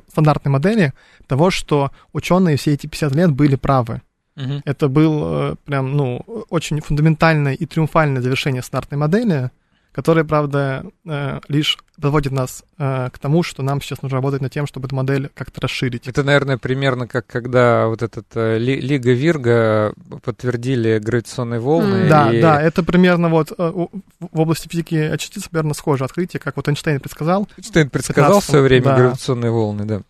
стандартной модели того, что ученые все эти 50 лет были правы. Uh-huh. Это был прям, ну, очень фундаментальное и триумфальное завершение стандартной модели, которая, правда, э, лишь доводит нас э, к тому, что нам сейчас нужно работать над тем, чтобы эту модель как-то расширить. Это, наверное, примерно как когда вот этот э, Лига Вирга подтвердили гравитационные волны. Mm. Да, и... да, это примерно вот в области физики частиц примерно схожее открытие, как вот Эйнштейн предсказал. Эйнштейн предсказал в свое время да. гравитационные волны, да.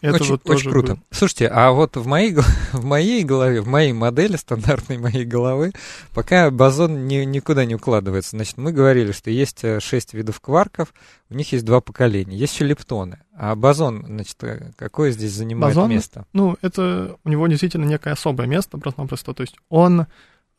Это очень, вот очень круто. Было. Слушайте, а вот в моей, (laughs) в моей голове, в моей модели, стандартной (laughs) моей головы, пока бозон ни, никуда не укладывается. Значит, мы говорили, что есть э, шесть видов кварков, у них есть два поколения. Есть еще лептоны. А бозон, значит, э, какое здесь занимает бозон, место? Ну, это у него действительно некое особое место, просто-напросто. То есть он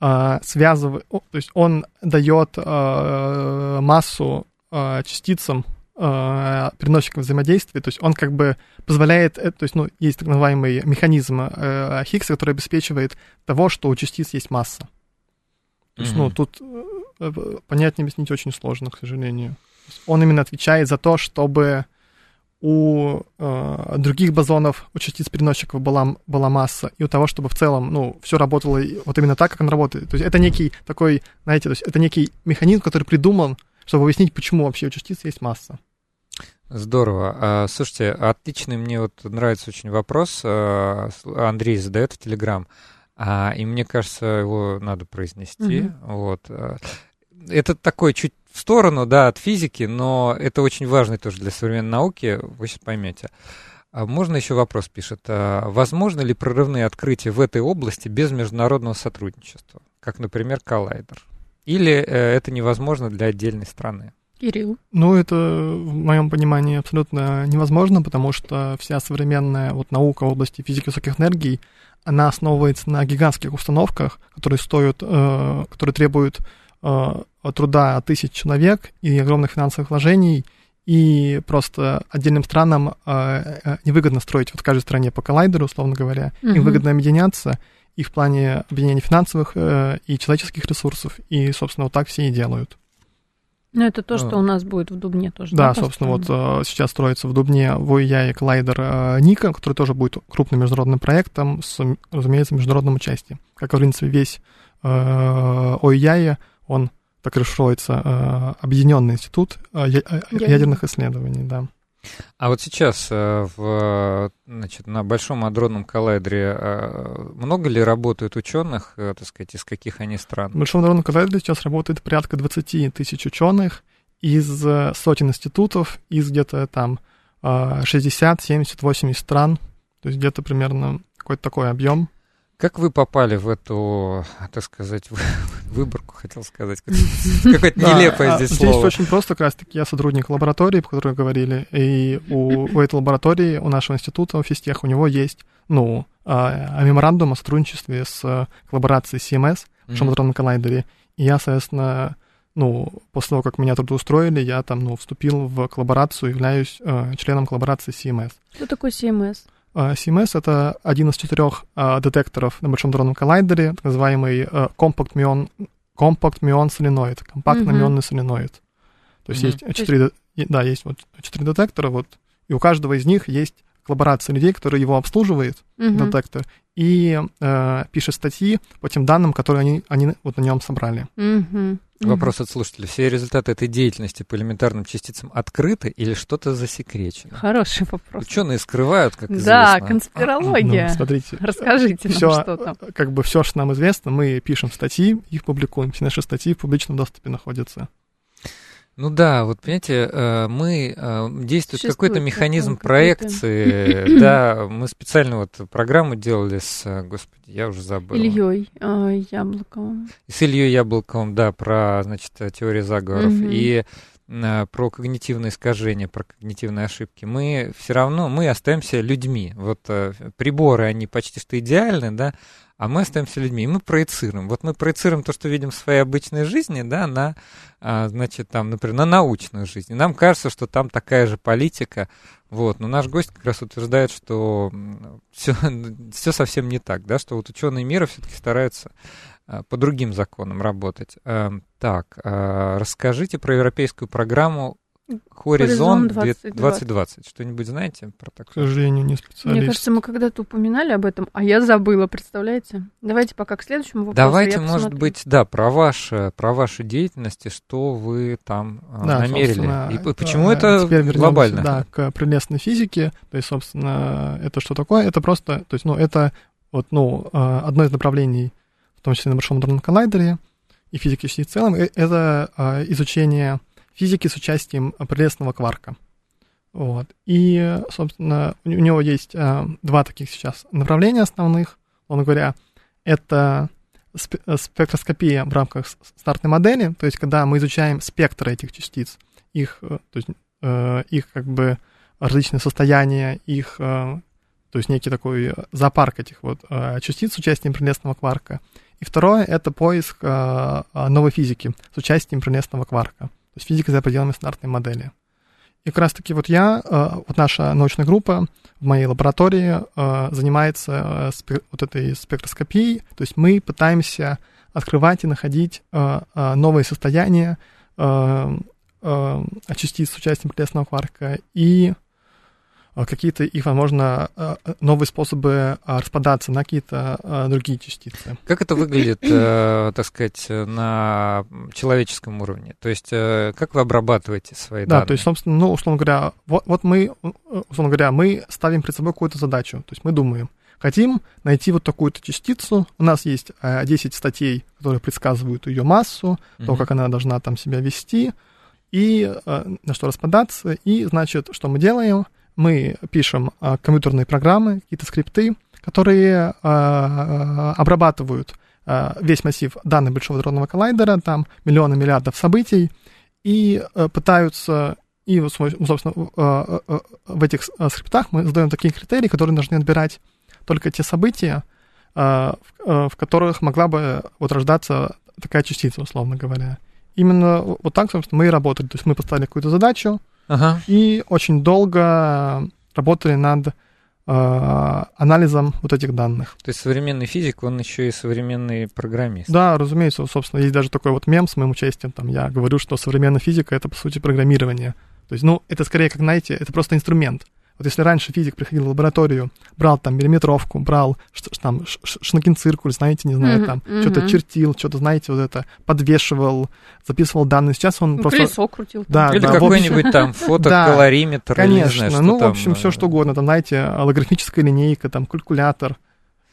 э, связывает, то есть он дает э, массу э, частицам э, переносчиком взаимодействия, то есть он как бы позволяет, э, то есть, ну, есть так называемый механизм э, Хиггса, который обеспечивает того, что у частиц есть масса. То есть, mm-hmm. ну, тут э, понять не объяснить очень сложно, к сожалению. Он именно отвечает за то, чтобы у э, других бозонов, у частиц переносчиков была, была масса, и у того, чтобы в целом, ну, все работало вот именно так, как он работает. То есть это некий такой, знаете, то есть это некий механизм, который придуман, чтобы объяснить, почему вообще у частиц есть масса. Здорово. А, слушайте, отличный мне вот нравится очень вопрос. А, Андрей задает в Телеграм. А, и мне кажется, его надо произнести. Угу. Вот. Это такой чуть в сторону, да, от физики, но это очень важно тоже для современной науки, вы сейчас поймете. Можно еще вопрос пишет. Возможно ли прорывные открытия в этой области без международного сотрудничества, как, например, коллайдер? Или э, это невозможно для отдельной страны? Кирилл? Ну, это, в моем понимании, абсолютно невозможно, потому что вся современная вот наука в области физики высоких энергий, она основывается на гигантских установках, которые стоят, э, которые требуют э, труда тысяч человек и огромных финансовых вложений, и просто отдельным странам э, э невыгодно строить вот в каждой стране по коллайдеру, условно говоря, угу. им выгодно объединяться, и в плане объединения финансовых э, и человеческих ресурсов, и, собственно, вот так все и делают. Ну, это то, что а. у нас будет в Дубне тоже. Да, да собственно, вот uh, сейчас строится в Дубне ОИЯ коллайдер uh, Ника, который тоже будет крупным международным проектом с, разумеется, международным участием. Как, в принципе, весь ОИЯ, он так расшифровывается, Объединенный институт uh, ядерных исследований, да. А вот сейчас э, в, значит, на Большом адронном коллайдере э, много ли работают ученых, э, так сказать, из каких они стран? В Большом адронном коллайдере сейчас работает порядка 20 тысяч ученых из сотен институтов, из где-то там 60, 70, 80 стран. То есть где-то примерно какой-то такой объем. Как вы попали в эту, так сказать, (laughs) выборку, хотел сказать, какое-то (laughs) нелепое здесь слово? Здесь очень просто, как раз-таки я сотрудник лаборатории, по которой говорили, и у, этой лаборатории, у нашего института, у физтех, у него есть, ну, а, меморандум о сотрудничестве с коллаборацией CMS в Шаматронном коллайдере, и я, соответственно, ну, после того, как меня трудоустроили, я там, ну, вступил в коллаборацию, являюсь э, членом коллаборации CMS. Что такое CMS? А, CMS — это один из четырех uh, детекторов на Большом дронном коллайдере, так называемый uh, Compact Muon, Compact Muon соленоид, компактно-мионный соленоид. То есть mm-hmm. есть четыре, да, есть вот четыре детектора, вот, и у каждого из них есть коллаборация людей, которые его обслуживает, mm-hmm. детектор, и э, пишет статьи по тем данным, которые они, они вот на нем собрали. Mm-hmm. Вопрос от слушателя. Все результаты этой деятельности по элементарным частицам открыты или что-то засекречено? Хороший вопрос. Ученые скрывают, как известно. Да, конспирология. Ну, смотрите. Расскажите нам, всё, что там. Как бы все, что нам известно, мы пишем статьи, их публикуем. Все наши статьи в публичном доступе находятся. Ну да, вот понимаете, э, мы э, действует какой-то механизм проекции, (laughs) да, мы специально вот программу делали с, э, господи, я уже забыл. Ильей э, Яблоковым. С Ильей Яблоковым, да, про, значит, теорию заговоров. Угу. И про когнитивные искажения, про когнитивные ошибки, мы все равно, мы остаемся людьми. Вот приборы, они почти что идеальны, да, а мы остаемся людьми, и мы проецируем. Вот мы проецируем то, что видим в своей обычной жизни, да, на, а, значит, там, например, на научную жизнь. И нам кажется, что там такая же политика, вот. Но наш гость как раз утверждает, что все, все (laughs) совсем не так, да, что вот ученые мира все-таки стараются а, по другим законам работать. А, так, расскажите про европейскую программу Хоризонт 2020. 2020. Что-нибудь знаете про такое? К сожалению, не специалист. Мне кажется, мы когда-то упоминали об этом, а я забыла, представляете? Давайте пока к следующему вопросу. Давайте, может быть, да, про, ваше, про вашу деятельность, что вы там а, да, намерили. И почему это теперь глобально? Да, к прелестной физике. То есть, собственно, это что такое? Это просто, то есть, ну, это вот, ну, а, одно из направлений, в том числе на Большом дронном коллайдере, и физики в целом, э, это а, изучение физики с участием прелестного кварка. Вот. И, собственно, у него есть э, два таких сейчас направления основных. Он говоря, это спектроскопия в рамках стартной модели, то есть когда мы изучаем спектры этих частиц, их, э, то есть, э, их как бы различные состояния, их, э, то есть некий такой зоопарк этих вот э, частиц с участием прелестного кварка. И второе — это поиск э, новой физики с участием прелестного кварка есть физика за пределами стандартной модели. И как раз-таки вот я, э, вот наша научная группа в моей лаборатории э, занимается э, вот этой спектроскопией, то есть мы пытаемся открывать и находить новые состояния частиц с участием прелестного кварка и какие-то их, возможно, а, новые способы а, распадаться на какие-то другие частицы. Как это выглядит, э, (coughs) так сказать, на человеческом уровне? То есть, э, как вы обрабатываете свои да, данные? Да, то есть, собственно, ну, условно говоря, вот, вот мы, условно говоря, мы ставим перед собой какую-то задачу. То есть мы думаем, хотим найти вот такую-то частицу. У нас есть 10 статей, которые предсказывают ее массу, mm-hmm. то, как она должна там себя вести, и на что распадаться. И, значит, что мы делаем – мы пишем а, компьютерные программы, какие-то скрипты, которые а, обрабатывают а, весь массив данных Большого дронного коллайдера, там миллионы миллиардов событий, и пытаются, и, собственно, в этих скриптах мы задаем такие критерии, которые должны отбирать только те события, в которых могла бы вот рождаться такая частица, условно говоря. Именно вот так, собственно, мы и работали. То есть мы поставили какую-то задачу, ага. и очень долго работали над э, анализом вот этих данных. То есть современный физик, он еще и современный программист. Да, разумеется, собственно, есть даже такой вот мем с моим участием, там я говорю, что современная физика — это, по сути, программирование. То есть, ну, это скорее, как знаете, это просто инструмент. Вот если раньше физик приходил в лабораторию, брал там миллиметровку, брал ш- там шнокинциркуль, знаете, не знаю, mm-hmm, там mm-hmm. что-то чертил, что-то, знаете, вот это подвешивал, записывал данные. Сейчас он ну, просто... Колесо крутил. Да, Или да, какой-нибудь там (laughs) фотокалориметр. Конечно, знаю, ну, в там, общем, все что угодно. Там, знаете, логарифмическая линейка, там, калькулятор.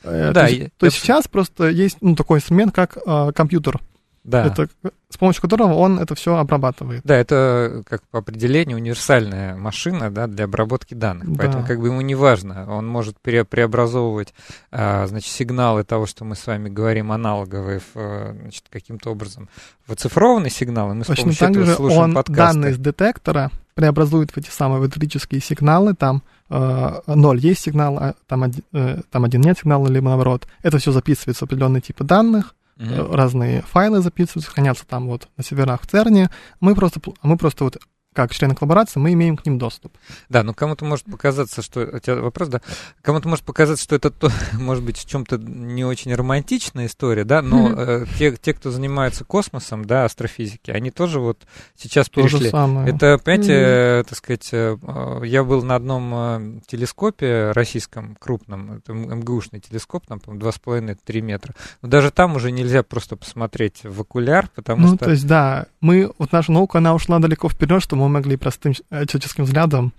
Да, то есть, я, то есть сейчас просто есть ну, такой инструмент, как э, компьютер. Да. Это, с помощью которого он это все обрабатывает. Да, это как по определению универсальная машина да, для обработки данных. Да. Поэтому как бы ему не важно, он может пере, преобразовывать а, значит, сигналы того, что мы с вами говорим, аналоговые, в, значит, каким-то образом в оцифрованные сигналы. Мы Точно с помощью так этого же он подкасты. данные из детектора преобразует в эти самые электрические сигналы, там э, 0 есть сигнал, а там, один, э, там один нет сигнала, либо наоборот. Это все записывается в определенные типы данных, Mm-hmm. разные файлы записываются, хранятся там вот на серверах в ЦЕРНе. Мы просто, мы просто вот как члены коллаборации, мы имеем к ним доступ. Да, но кому-то может показаться, что... У тебя вопрос, да? Кому-то может показаться, что это, то, (laughs) может быть, в чем-то не очень романтичная история, да, но э, те, те, кто занимается космосом, да, астрофизики, они тоже вот сейчас то перешли. Же самое. Это, понимаете, mm-hmm. так сказать, э, я был на одном э, телескопе российском, крупном, это МГУшный телескоп, там, по-моему, 2,5-3 метра. Но даже там уже нельзя просто посмотреть в окуляр, потому ну, что... то есть, да, мы, вот наша наука, она ушла далеко вперед, что мы могли простым человеческим взглядом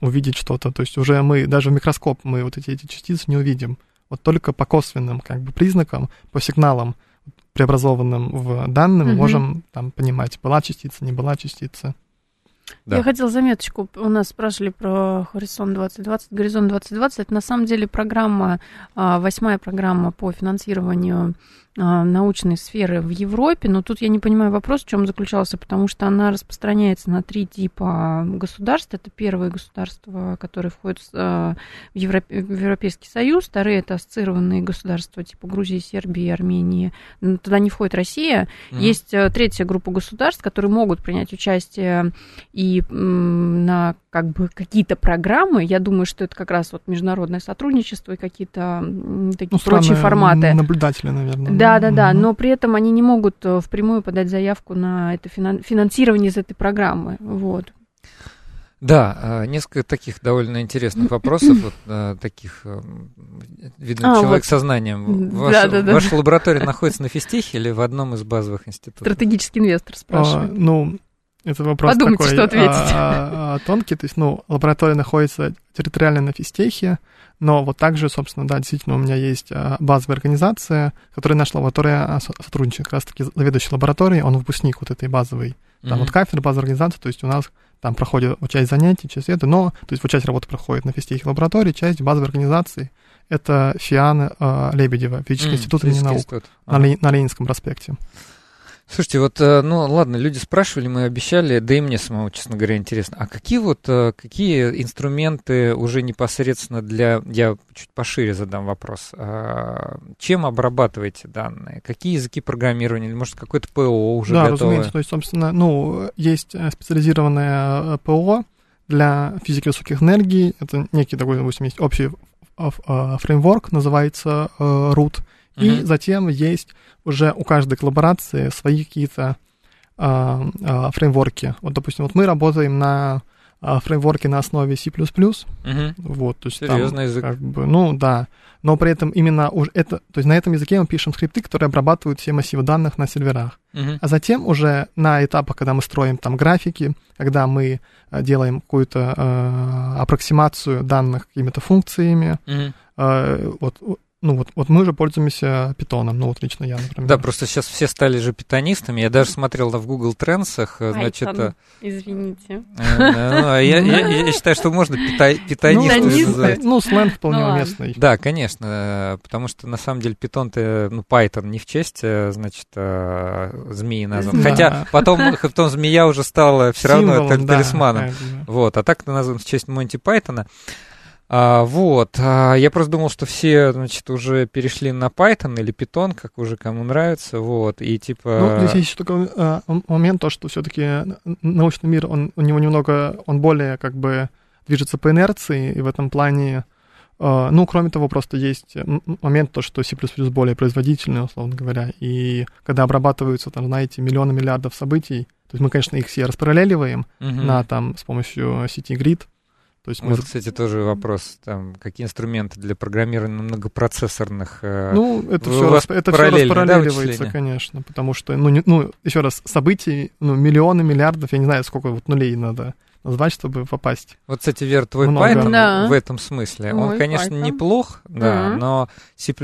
увидеть что-то. То есть уже мы, даже в микроскоп, мы вот эти, эти частицы не увидим. Вот только по косвенным как бы признакам, по сигналам, преобразованным в данные, мы можем там понимать, была частица, не была частица. Да. Я хотела заметочку. У нас спрашивали про Хоризонт 2020. Горизонт 2020 это на самом деле программа, а, восьмая программа по финансированию научной сферы в Европе, но тут я не понимаю вопрос, в чем заключался, потому что она распространяется на три типа государств. Это первые государства, которые входят а, в, Европ... в Европейский Союз, вторые это ассоциированные государства типа Грузии, Сербии, Армении. Туда не входит Россия. Mm-hmm. Есть а, третья группа государств, которые могут принять участие и на как бы какие-то программы. Я думаю, что это как раз вот международное сотрудничество и какие-то такие ну, прочие форматы. Наблюдатели, наверное. Да, да, да, но при этом они не могут э, впрямую подать заявку на это финансирование из этой программы. Вот. Да, а, несколько таких довольно интересных вопросов, (clears throat) вот э, таких, э, видно, а, человек вот. со знанием. Ваша, да, да, ваша да. лаборатория находится на физтехе или в одном из базовых институтов? Стратегический инвестор спрашивает. А, ну, это вопрос Подумайте, такой что ответить. А, а, тонкий. То есть, ну, лаборатория находится территориально на физтехе, но вот также, собственно, да, действительно, у меня есть а, базовая организация, которая наша лаборатория сотрудничает. Как раз-таки заведующий лабораторией, он выпускник вот этой базовой. Там mm-hmm. вот кафедра, базовая организация, то есть у нас там проходит вот часть занятий, часть это, но, то есть вот часть работы проходит на физтехе лаборатории, часть базовой организации это ФИАН э, Лебедева, физический mm, институт имени наук ага. на, на Ленинском проспекте. Слушайте, вот, э, ну ладно, люди спрашивали, мы обещали, да и мне самому, честно говоря, интересно. А какие вот, э, какие инструменты уже непосредственно для, я чуть пошире задам вопрос, а, чем обрабатываете данные? Какие языки программирования? Или, может, какое-то ПО уже да, готовое? разумеется, то есть, собственно, ну, есть э, специализированное ПО для физики высоких энергий, это некий такой, допустим, есть общий фреймворк, называется ROOT, и затем есть уже у каждой коллаборации свои какие-то а, а, фреймворки. Вот, допустим, вот мы работаем на а, фреймворке на основе C++. Mm-hmm. Вот, то есть Серьезный там, язык. Как бы, ну, да. Но при этом именно уже это, то есть на этом языке мы пишем скрипты, которые обрабатывают все массивы данных на серверах. Mm-hmm. А затем уже на этапах, когда мы строим там графики, когда мы делаем какую-то э, аппроксимацию данных какими-то функциями, mm-hmm. э, вот ну вот, вот мы же пользуемся питоном, ну вот лично я, например. Да, просто сейчас все стали же питонистами. Я даже смотрел в Google Trends, э, значит... Python, извините. Э, ну, а я считаю, что можно питонистами Ну, сленг вполне ну уместный. Да, конечно, потому что на самом деле питон-то, ну, Python не в честь, э, значит, змеи назван. Хотя потом, (laughs) потом змея уже стала все равно талисманом. Вот, а так назван в честь Монти Пайтона. А, вот, а, я просто думал, что все, значит, уже перешли на Python или Python, как уже кому нравится, вот, и типа... Ну, здесь есть еще такой а, момент, то, что все-таки научный мир, он, у него немного, он более, как бы, движется по инерции, и в этом плане, а, ну, кроме того, просто есть момент, то, что C++ более производительный, условно говоря, и когда обрабатываются, там, знаете, миллионы миллиардов событий, то есть мы, конечно, их все распараллеливаем uh-huh. на, там, с помощью сети Grid, То есть мы... Вот, кстати, тоже вопрос, там, какие инструменты для программирования многопроцессорных... Э, ну, это все, рас, это все распараллеливается, да, конечно, потому что, ну, не, ну, еще раз, событий, ну, миллионы, миллиардов, я не знаю, сколько вот нулей надо назвать, чтобы попасть. Вот, кстати, Вер, твой Много. Python да. в этом смысле, Ой, он, конечно, Python. неплох, да, mm-hmm. но C++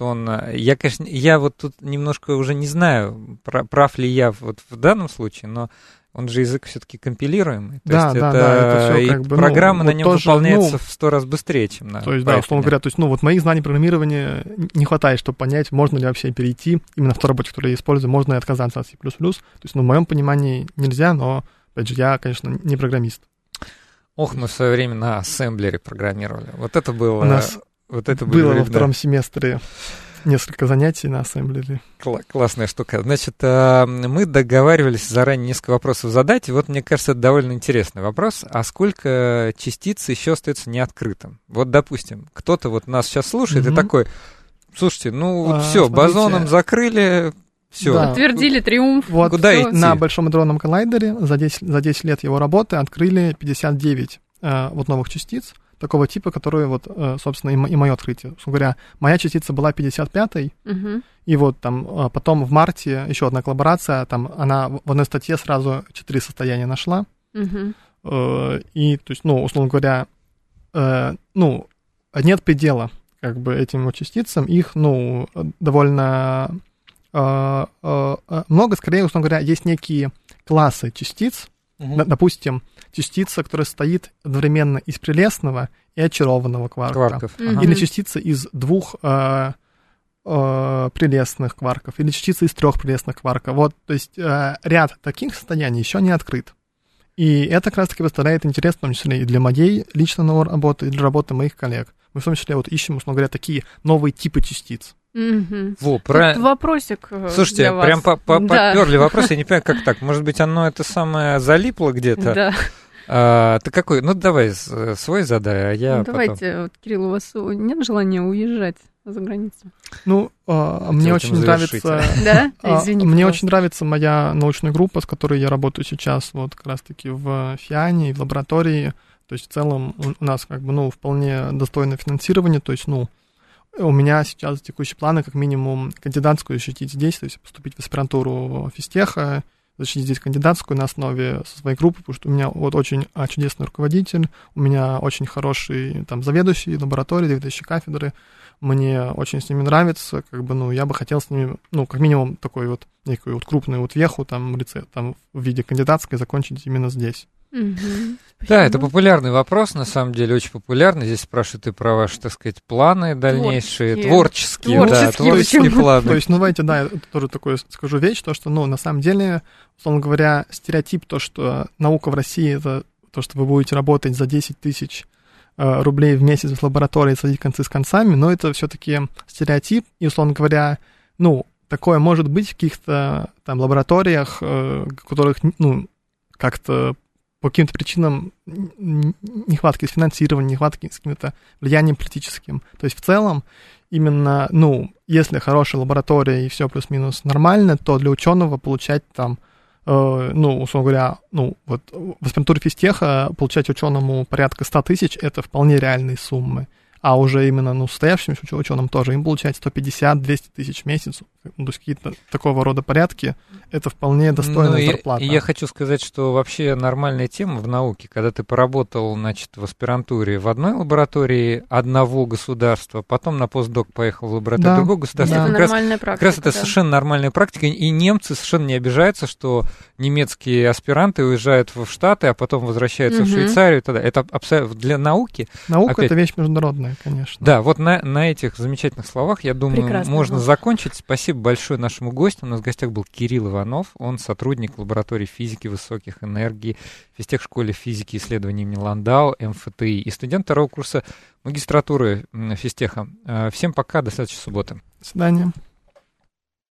он... Я, конечно, я вот тут немножко уже не знаю, прав ли я вот в данном случае, но он же язык все-таки компилируемый. То да, есть да, это, да, это все как бы, программа ну, на нем тоже, выполняется ну, в сто раз быстрее, чем на То есть, да, условно говоря, то есть, ну, вот моих знаний программирования не хватает, чтобы понять, можно ли вообще перейти именно в ту работу, которую я использую, можно ли отказаться от C++. То есть, ну, в моем понимании нельзя, но, опять же, я, конечно, не программист. Ох, мы в свое время на ассемблере программировали. Вот это было... У нас вот это было во втором семестре несколько занятий на ассемблере. Кла- классная штука. Значит, э, мы договаривались заранее несколько вопросов задать, и вот мне кажется, это довольно интересный вопрос. А сколько частиц еще остается неоткрытым? Вот, допустим, кто-то вот нас сейчас слушает mm-hmm. и такой, слушайте, ну а, все, смотрите, базоном закрыли, все. Да. Подтвердили триумф. Вот Куда идти? на Большом дронном коллайдере за 10, за 10 лет его работы открыли 59 э, вот новых частиц такого типа, которые вот, э, собственно, и, и мое открытие. Собственно говоря, моя частица была 55-й, угу. и вот там э, потом в марте еще одна коллаборация, там она в одной статье сразу четыре состояния нашла. Угу. И, то есть, ну, условно говоря, ну, нет предела как бы этим вот частицам, их, ну, довольно много, скорее, условно говоря, есть некие классы частиц, Угу. Допустим, частица, которая стоит одновременно из прелестного и очарованного кварка. Кварков. Угу. Или частица из двух э, э, прелестных кварков, или частица из трех прелестных кварков. Вот, то есть э, ряд таких состояний еще не открыт. И это как раз-таки представляет интерес, в том числе и для моей личной работы, и для работы моих коллег. Мы в том числе вот ищем, условно говоря, такие новые типы частиц. Угу. Во, про... Тут вопросик э, Слушайте, для вас. прям по -по да. поперли вопрос, я не понимаю, как (laughs) так. Может быть, оно это самое залипло где-то? Да. А, ты какой? Ну, давай свой задай, а я ну, Давайте, потом... вот, Кирилл, у вас нет желания уезжать за границу? Ну, а, мне очень нравится... Да? (laughs) А, Извини, Мне очень нравится моя научная группа, с которой я работаю сейчас, вот как раз-таки в ФИАНе, в лаборатории. То есть в целом у нас как бы, ну, вполне достойное финансирование, то есть, ну, у меня сейчас текущие планы, как минимум, кандидатскую защитить здесь, то есть поступить в аспирантуру физтеха, защитить здесь кандидатскую на основе своей группы, потому что у меня вот очень а, чудесный руководитель, у меня очень хороший там заведующий лаборатории, заведующий кафедры, мне очень с ними нравится, как бы, ну, я бы хотел с ними, ну, как минимум, такой вот, некую вот крупную вот веху там, в лице, там, в виде кандидатской закончить именно здесь. Угу. Да, это популярный вопрос, на самом деле, очень популярный. Здесь спрашивают и про ваши, так сказать, планы дальнейшие, творческие, творческие, да, творческие планы. То есть, ну, давайте, да, я тоже такое скажу вещь, то, что, ну, на самом деле, условно говоря, стереотип, то, что наука в России, это то, что вы будете работать за 10 тысяч э, рублей в месяц в лаборатории, садить концы с концами, но это все-таки стереотип, и, условно говоря, ну, такое может быть в каких-то там лабораториях, э, которых, ну, как-то по каким-то причинам нехватки финансирования, нехватки с каким-то влиянием политическим. То есть в целом именно, ну, если хорошая лаборатория и все плюс-минус нормально, то для ученого получать там, э, ну, условно говоря, ну, вот в аспирантуре физтеха получать ученому порядка 100 тысяч, это вполне реальные суммы а уже именно, ну, состоявшимся ученым тоже, им получать 150-200 тысяч в месяц, то есть какие-то такого рода порядки, это вполне достойная ну, зарплата. И, и я хочу сказать, что вообще нормальная тема в науке, когда ты поработал, значит, в аспирантуре в одной лаборатории одного государства, потом на постдок поехал в лабораторию да, другого государства. Да. Это как нормальная раз, практика. Как раз это да. совершенно нормальная практика, и немцы совершенно не обижаются, что немецкие аспиранты уезжают в Штаты, а потом возвращаются угу. в Швейцарию и т.д. Это абсолютно для науки. Наука опять, это вещь международная конечно. Да, вот на, на этих замечательных словах, я думаю, Прекрасно, можно закончить. Спасибо большое нашему гостю. У нас в гостях был Кирилл Иванов. Он сотрудник лаборатории физики высоких энергий в физтех-школе физики и исследований имени Ландау, МФТИ, и студент второго курса магистратуры физтеха. Э, всем пока, до следующей субботы. До свидания.